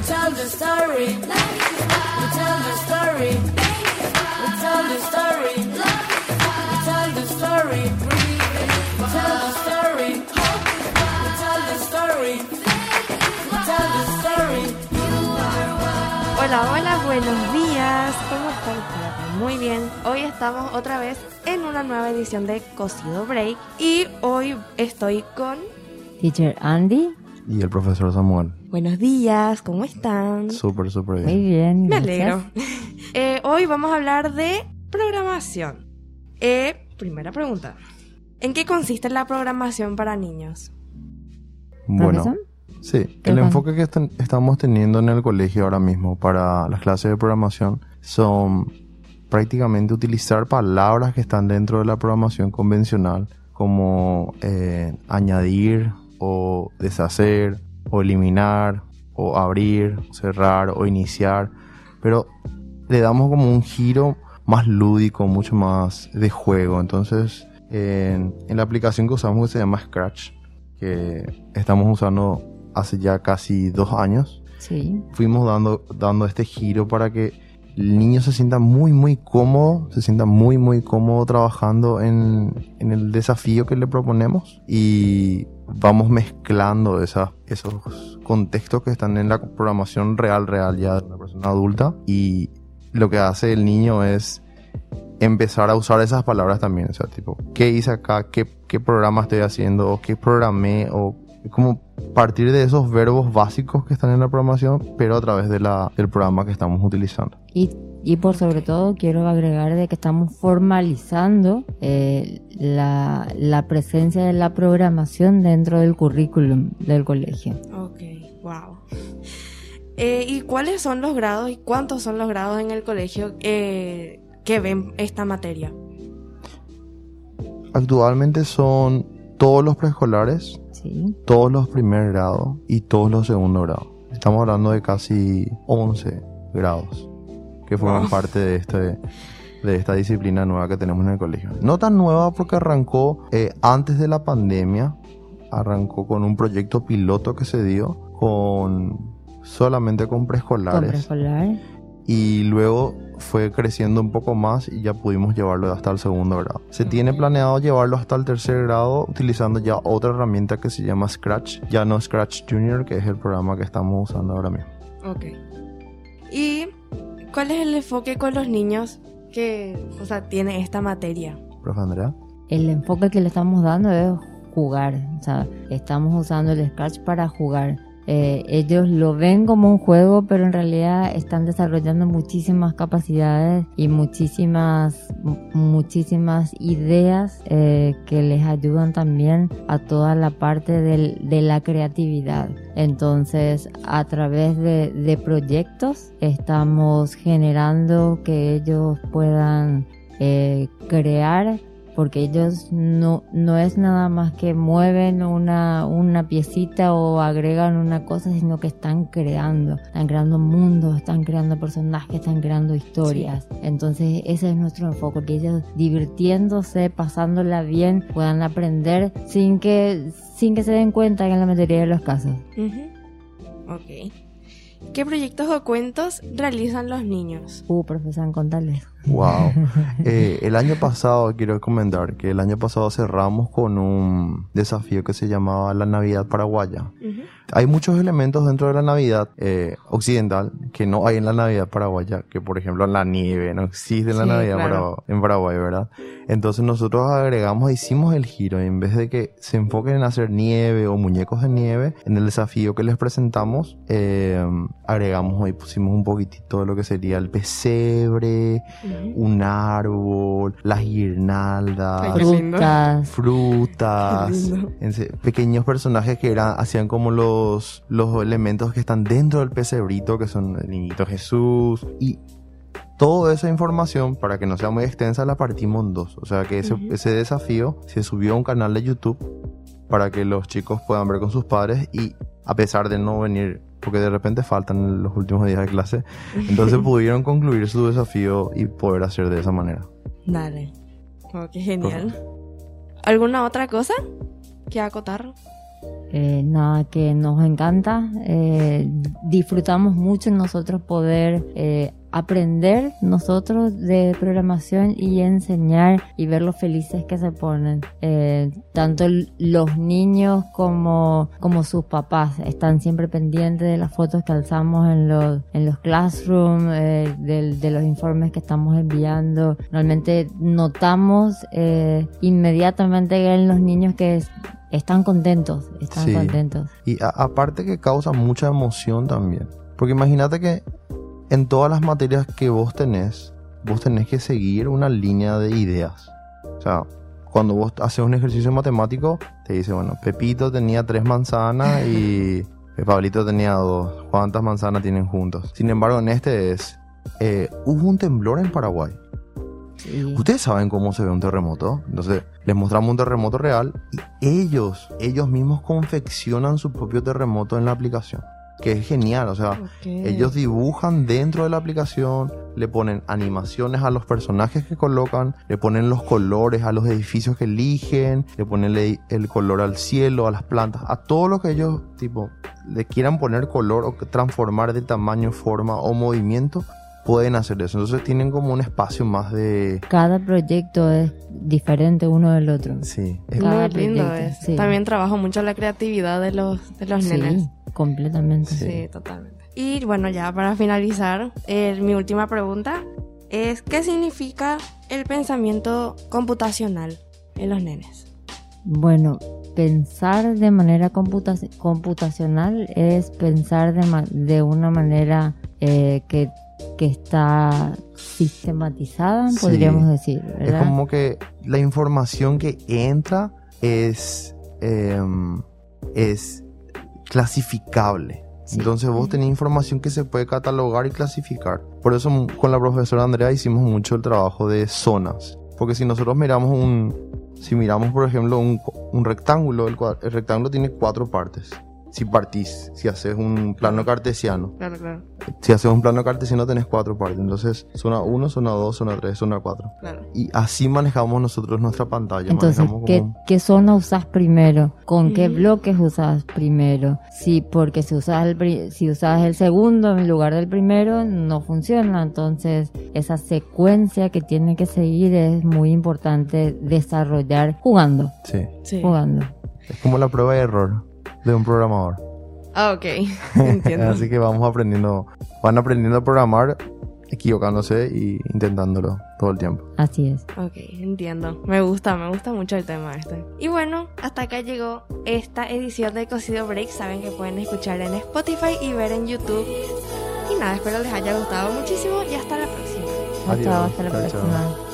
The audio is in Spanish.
We tell the story. We tell the story. We tell the story. We tell the story. We tell the story. We tell the story. We tell the story. Hola, hola, buenos días. ¿Cómo están? Muy bien. Hoy estamos otra vez en una nueva edición de Cocido Break y hoy estoy con... Teacher Andy. Y el profesor Samuel. Buenos días, ¿cómo están? Súper, súper Muy bien. bien. Me gracias. alegro. Eh, hoy vamos a hablar de programación. Eh, primera pregunta. ¿En qué consiste la programación para niños? Bueno, ¿Profesor? sí, ¿Qué el enfoque que estamos teniendo en el colegio ahora mismo para las clases de programación son prácticamente utilizar palabras que están dentro de la programación convencional, como eh, añadir o deshacer o eliminar o abrir, cerrar o iniciar, pero le damos como un giro más lúdico, mucho más de juego. Entonces, en, en la aplicación que usamos que se llama Scratch, que estamos usando hace ya casi dos años, Sí. fuimos dando, dando este giro para que el niño se sienta muy, muy cómodo, se sienta muy, muy cómodo trabajando en, en el desafío que le proponemos y vamos mezclando esos contextos que están en la programación real, real ya de una persona adulta y lo que hace el niño es empezar a usar esas palabras también, o sea, tipo, ¿qué hice acá? ¿Qué, qué programa estoy haciendo? ¿O qué programé? Como partir de esos verbos básicos que están en la programación, pero a través de la, del programa que estamos utilizando. Y, y por sobre todo quiero agregar de que estamos formalizando eh, la, la presencia de la programación dentro del currículum del colegio. Ok, wow. Eh, ¿Y cuáles son los grados y cuántos son los grados en el colegio eh, que ven esta materia? Actualmente son todos los preescolares, Sí. todos los primer grados y todos los segundo grados. Estamos hablando de casi 11 grados que forman Wow. parte de este de esta disciplina nueva que tenemos en el colegio. No tan nueva porque arrancó eh, antes de la pandemia, arrancó con un proyecto piloto que se dio con solamente con Con preescolares preescolar. Y luego fue creciendo un poco más y ya pudimos llevarlo hasta el segundo grado. Se tiene planeado llevarlo hasta el tercer grado utilizando ya otra herramienta que se llama Scratch, ya no Scratch Junior, que es el programa que estamos usando ahora mismo. Ok. ¿Y cuál es el enfoque con los niños que, o sea, tiene esta materia? Profe Andrea. El enfoque que le estamos dando es jugar. O sea, estamos usando el Scratch para jugar. Eh, ellos lo ven como un juego, pero en realidad están desarrollando muchísimas capacidades y muchísimas, mu- muchísimas ideas eh, que les ayudan también a toda la parte del- de la creatividad. Entonces, a través de, de proyectos, estamos generando que ellos puedan eh, crear porque ellos no, no es nada más que mueven una, una piecita o agregan una cosa, sino que están creando, están creando mundos, están creando personajes, están creando historias. Entonces ese es nuestro enfoque, que ellos divirtiéndose, pasándola bien, puedan aprender sin que, sin que se den cuenta en la mayoría de los casos. Ujú. Ok. ¿Qué proyectos o cuentos realizan los niños? Uh, profesor, contales. Wow. Eh, el año pasado, quiero comentar que el año pasado cerramos con un desafío que se llamaba la Navidad Paraguaya. Hay muchos elementos dentro de la Navidad eh, occidental que no hay en la Navidad paraguaya, que por ejemplo la nieve, no existe en la Sí, Navidad claro. en Paraguay, ¿verdad? Entonces nosotros agregamos, hicimos el giro, y en vez de que se enfoquen en hacer nieve o muñecos de nieve, en el desafío que les presentamos, eh, agregamos y pusimos un poquitito de lo que sería el pesebre, Un árbol, las guirnaldas. Frutas. pequeños personajes que eran, hacían como los, los elementos que están dentro del pesebrito, que son el niñito Jesús, y toda esa información, para que no sea muy extensa, la partimos en dos. O sea que ese desafío se subió a un canal de YouTube para que los chicos puedan ver con sus padres y a pesar de no venir, porque de repente faltan los últimos días de clase, entonces pudieron concluir su desafío y poder hacer de esa manera. Eh, nada que nos encanta. Eh, disfrutamos mucho nosotros poder eh, aprender nosotros de programación y enseñar y ver lo felices que se ponen. Eh, tanto los niños como, como sus papás están siempre pendientes de las fotos que alzamos en los, en los classrooms, eh, del- de, los informes que estamos enviando. Realmente notamos inmediatamente en los niños que es- están contentos, están Sí. contentos. Y a- aparte que causa mucha emoción también. Porque imagínate que en todas las materias que vos tenés, vos tenés que seguir una línea de ideas. O sea, cuando vos haces un ejercicio matemático, te dice, bueno, Pepito tenía tres manzanas y Pablito tenía dos. ¿Cuántas manzanas tienen juntos? Sin embargo, en este es, eh, hubo un temblor en Paraguay. Ustedes saben cómo se ve un terremoto. Entonces, les mostramos un terremoto real y ellos, ellos mismos confeccionan su propio terremoto en la aplicación. Que es genial, o sea, ellos dibujan dentro de la aplicación, le ponen animaciones a los personajes que colocan, le ponen los colores a los edificios que eligen, le ponen le- el color al cielo, a las plantas, a todo lo que ellos, tipo, le quieran poner color o transformar de tamaño, forma o movimiento, pueden hacer eso. Entonces tienen como un espacio más de... Cada proyecto es diferente uno del otro. Sí, es- Cada Muy lindo proyecto, es. sí. También trabajo mucho la creatividad de los, de los Sí, nenes. completamente. Sí. totalmente. Y bueno, ya para finalizar, eh, mi última pregunta es ¿qué significa el pensamiento computacional en los nenes? Bueno, pensar de manera computa- computacional es pensar de, ma- de una manera eh, que, que está sistematizada, Sí. podríamos decir, es como que la información que entra es... em, es clasificable. Sí. Entonces vos tenés información que se puede catalogar y clasificar. Por eso m- con la profesora Andrea hicimos mucho el trabajo de zonas. Porque si nosotros miramos un... Si miramos, por ejemplo, un, un rectángulo, el, el rectángulo tiene cuatro partes. Si partís, si haces un plano cartesiano. Claro, claro, Si haces un plano cartesiano tenés cuatro partes. Entonces, zona 1, zona 2, zona 3, zona 4. claro. Y así manejamos nosotros nuestra pantalla. Entonces, manejamos ¿qué, como- qué zona usas primero? ¿Con qué bloques usas primero? Sí, porque si usas, el, pri- si usas el segundo en lugar del primero, no funciona. Entonces, esa secuencia que tiene que seguir es muy importante desarrollar jugando, Sí. Sí. jugando. Es como la prueba de error de un programador. Ah, ok. Entiendo. Así que vamos aprendiendo, van aprendiendo a programar, equivocándose y intentándolo todo el tiempo. Así es. Ok, entiendo. Me gusta, me gusta mucho el tema este. Y bueno, hasta acá llegó esta edición de Cocido Break. Saben que pueden escuchar en Spotify y ver en YouTube. Y nada, espero les haya gustado muchísimo y hasta la próxima. Hasta, Adiós. hasta la Chao, chao. próxima.